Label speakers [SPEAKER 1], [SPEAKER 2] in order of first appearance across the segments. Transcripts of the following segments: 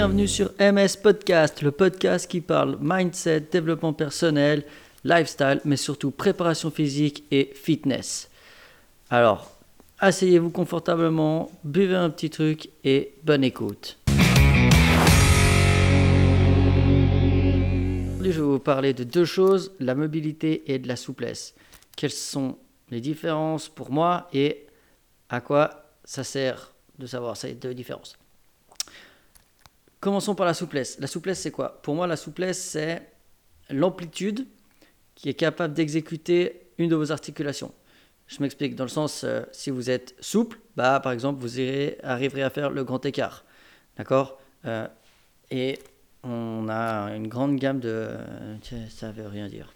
[SPEAKER 1] bienvenue sur MS Podcast, le podcast qui parle mindset, développement personnel, lifestyle, mais surtout préparation physique et fitness. Alors, asseyez-vous confortablement, buvez un petit truc et bonne écoute. Aujourd'hui, je vais vous parler de deux choses, la mobilité et de la souplesse. Quelles sont les différences pour moi et à quoi ça sert de savoir ces deux différences? Commençons par la souplesse. La souplesse, c'est quoi? Pour moi, la souplesse, c'est l'amplitude qui est capable d'exécuter une de vos articulations. Je m'explique dans le sens, euh, si vous êtes souple, bah, par exemple, vous irez, arriverez à faire le grand écart. D'accord? Euh, Et on a une grande gamme de... ça veut rien dire.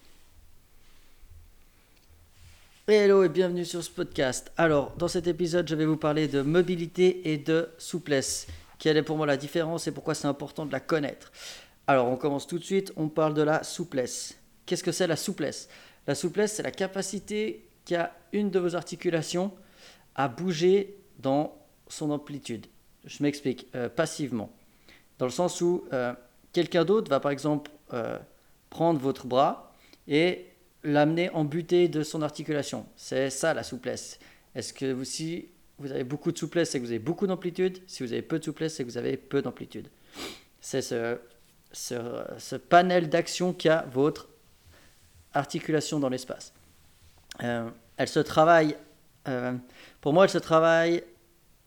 [SPEAKER 1] Hello et bienvenue sur ce podcast. Alors, dans cet épisode, je vais vous parler de mobilité et de souplesse. Quelle est pour moi la différence et pourquoi c'est important de la connaître Alors, on commence tout de suite, on parle de la souplesse. Qu'est-ce que c'est la souplesse? La souplesse, c'est la capacité qu'a une de vos articulations à bouger dans son amplitude. Je m'explique, euh, passivement. Dans le sens où euh, quelqu'un d'autre va par exemple euh, prendre votre bras et l'amener en butée de son articulation. C'est ça la souplesse. Est-ce que vous, si vous avez beaucoup de souplesse, c'est que vous avez beaucoup d'amplitude. Si vous avez peu de souplesse, c'est que vous avez peu d'amplitude. C'est ce, panel d'action qu'a votre articulation dans l'espace. Euh, elle se travaille, euh, pour moi, elle se travaille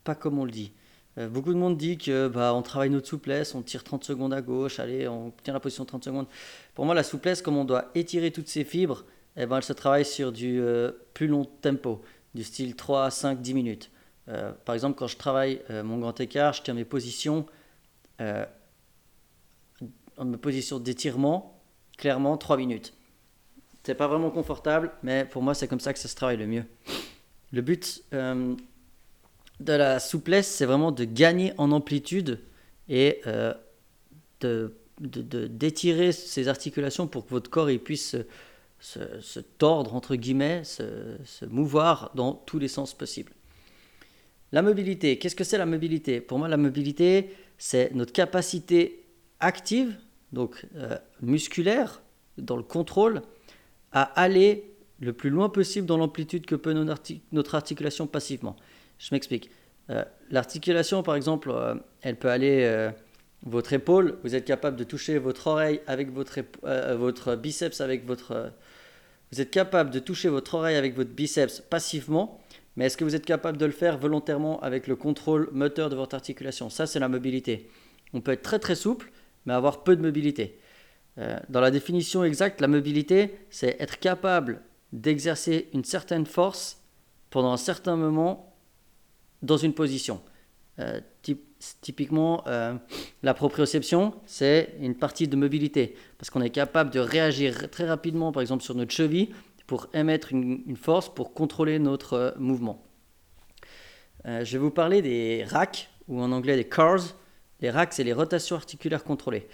[SPEAKER 1] pas comme on le dit. Euh, beaucoup de monde dit que bah, on travaille notre souplesse, on tire 30 secondes à gauche, allez, on tient la position 30 secondes. Pour moi, la souplesse, comme on doit étirer toutes ces fibres, eh ben, elle se travaille sur du plus long tempo, du style 3, 5, 10 minutes. Euh, par exemple, quand je travaille mon grand écart, je tiens mes positions en mes positions d'étirement, clairement 3 minutes. C'est pas vraiment confortable, mais pour moi, c'est comme ça que ça se travaille le mieux. Le but, de la souplesse, c'est vraiment de gagner en amplitude et euh, de, d'étirer ces articulations pour que votre corps il puisse se, tordre, entre guillemets, se, mouvoir dans tous les sens possibles. La mobilité, qu'est-ce que c'est la mobilité? Pour moi, la mobilité, c'est notre capacité active, donc euh, musculaire, dans le contrôle, à aller le plus loin possible dans l'amplitude que peut notre articulation passivement. Je m'explique. Euh, l'articulation, par exemple, euh, elle peut aller votre épaule. Vous êtes capable de toucher votre oreille avec votre, votre biceps avec votre. vous êtes capable de toucher votre oreille avec votre biceps passivement, mais est-ce que vous êtes capable de le faire volontairement avec le contrôle moteur de votre articulation? Ça, c'est la mobilité. On peut être très très souple, mais avoir peu de mobilité. dans la définition exacte, la mobilité, c'est être capable d'exercer une certaine force pendant un certain moment dans une position. Euh, typiquement, euh, la proprioception, c'est une partie de mobilité, parce qu'on est capable de réagir très rapidement, par exemple sur notre cheville, pour émettre une, force pour contrôler notre euh, mouvement. je vais vous parler des racks, ou en anglais des CARS. Les racks, c'est les rotations articulaires contrôlées.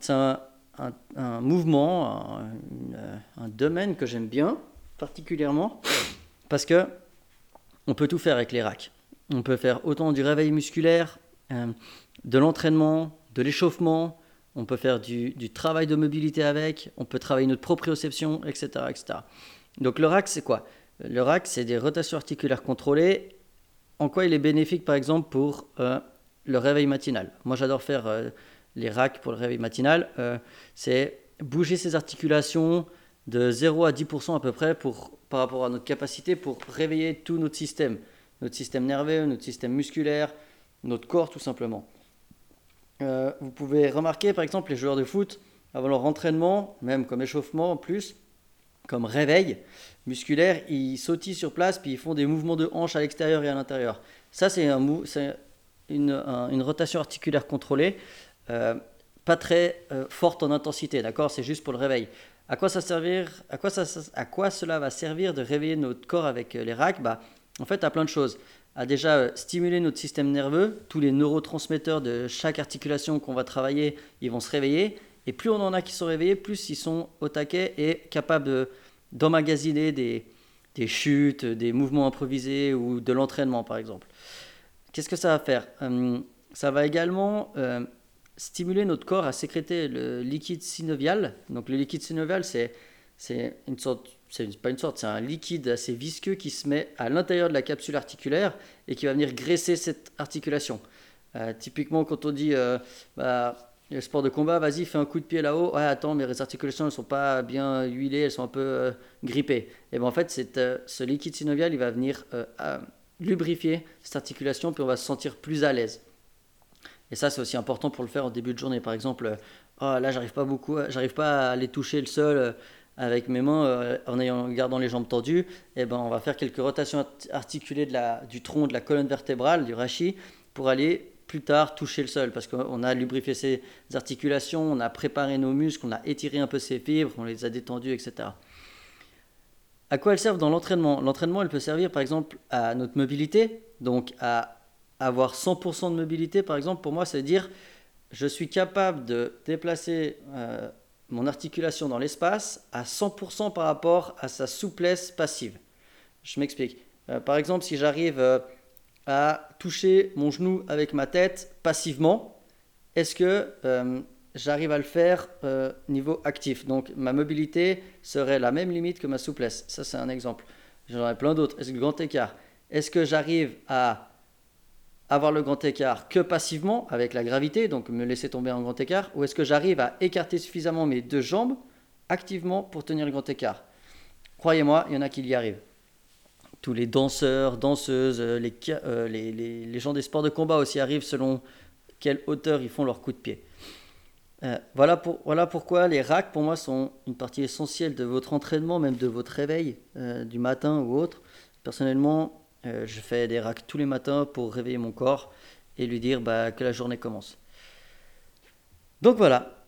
[SPEAKER 1] c'est un, mouvement, un, domaine que j'aime bien particulièrement, parce que on peut tout faire avec les racks. On peut faire autant du réveil musculaire, euh, de l'entraînement, de l'échauffement, on peut faire du, travail de mobilité avec, on peut travailler notre proprioception, etc. etc. Donc le rack, c'est quoi? Le rack, c'est des rotations articulaires contrôlées. En quoi il est bénéfique, par exemple, pour euh, le réveil matinal? Moi, j'adore faire euh, les racks pour le réveil matinal. c'est bouger ces articulations de 0 à 10% à peu près pour par rapport à notre capacité pour réveiller tout notre système, notre système nerveux, notre système musculaire, notre corps tout simplement. Euh, vous pouvez remarquer par exemple les joueurs de foot avant leur entraînement, même comme échauffement en plus, comme réveil musculaire, ils sautillent sur place puis ils font des mouvements de hanche à l'extérieur et à l'intérieur. Ça c'est un, une, rotation articulaire contrôlée, euh, pas très euh, forte en intensité, d'accord? C'est juste pour le réveil. À quoi, ça servir, à, quoi cela va servir de réveiller notre corps avec les racks? Bah, En fait, à plein de choses. À déjà euh, stimuler notre système nerveux, tous les neurotransmetteurs de chaque articulation qu'on va travailler, ils vont se réveiller. Et plus on en a qui sont réveillés, plus ils sont au taquet et capables d'emmagasiner des, des chutes, des mouvements improvisés ou de l'entraînement par exemple. Qu'est-ce que ça va faire? Hum, Ça va également stimuler notre corps à sécréter le liquide synovial. Donc le liquide synovial, c'est c'est une sorte, c'est pas une sorte, c'est un liquide assez visqueux qui se met à l'intérieur de la capsule articulaire et qui va venir graisser cette articulation. Euh, typiquement, quand on dit euh, bah, le sport de combat, vas-y, fais un coup de pied là-haut. Ouais, attends, mes articulations ne sont pas bien huilées, elles sont un peu euh, grippées. Et ben en fait, ce liquide synovial, il va venir lubrifier cette articulation, puis on va se sentir plus à l'aise. Et ça, c'est aussi important pour le faire en début de journée. Par exemple, oh, là, j'arrive pas beaucoup, j'arrive pas à aller toucher le sol avec mes mains euh, en, ayant, gardant les jambes tendues, et eh ben, on va faire quelques rotations articulées de la, du tronc, de la colonne vertébrale, du rachis, pour aller plus tard toucher le sol, parce qu'on a lubrifié ces articulations, on a préparé nos muscles, on a étiré un peu ces fibres, on les a détendues, etc. À quoi elles servent dans l'entraînement? L'entraînement, elle peut servir par exemple à notre mobilité, donc à avoir 100% de mobilité, par exemple, pour moi, c'est dire je suis capable de déplacer euh, mon articulation dans l'espace à 100% par rapport à sa souplesse passive. Je m'explique. Euh, par exemple, si j'arrive euh, à toucher mon genou avec ma tête passivement, est-ce que euh, j'arrive à le faire niveau actif? Donc ma mobilité serait la même limite que ma souplesse. Ça, c'est un exemple. J'en ai plein d'autres. Est-ce que grand écart Est-ce que j'arrive à avoir le grand écart que passivement avec la gravité, donc me laisser tomber en grand écart, ou est-ce que j'arrive à écarter suffisamment mes deux jambes activement pour tenir le grand écart? Croyez-moi, il y en a qui y arrivent. Tous les danseurs, danseuses, euh, euh, les, les, gens des sports de combat aussi arrivent selon quelle hauteur ils font leur coup de pied. Euh, voilà, pour, voilà pourquoi les racks, pour moi, sont une partie essentielle de votre entraînement, même de votre réveil du matin ou autre. Personnellement, euh, je fais des racks tous les matins pour réveiller mon corps et lui dire bah, que la journée commence. Donc voilà,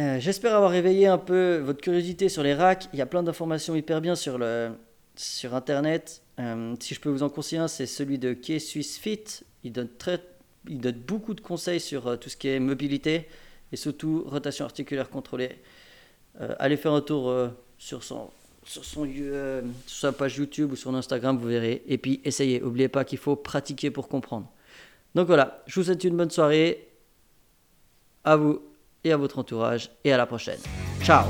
[SPEAKER 1] euh, j'espère avoir réveillé un peu votre curiosité sur les racks. Il y a plein d'informations hyper bien sur, le, sur Internet. Euh, si je peux vous en conseiller un, c'est celui de K Swiss Fit. Il donne, très, il donne beaucoup de conseils sur tout ce qui est mobilité et surtout rotation articulaire contrôlée. allez faire un tour sur son, sur, son, euh, sa page YouTube ou sur Instagram, vous verrez. Et puis essayez, n'oubliez pas qu'il faut pratiquer pour comprendre. Donc voilà, je vous souhaite une bonne soirée à vous et à votre entourage et à la prochaine. Ciao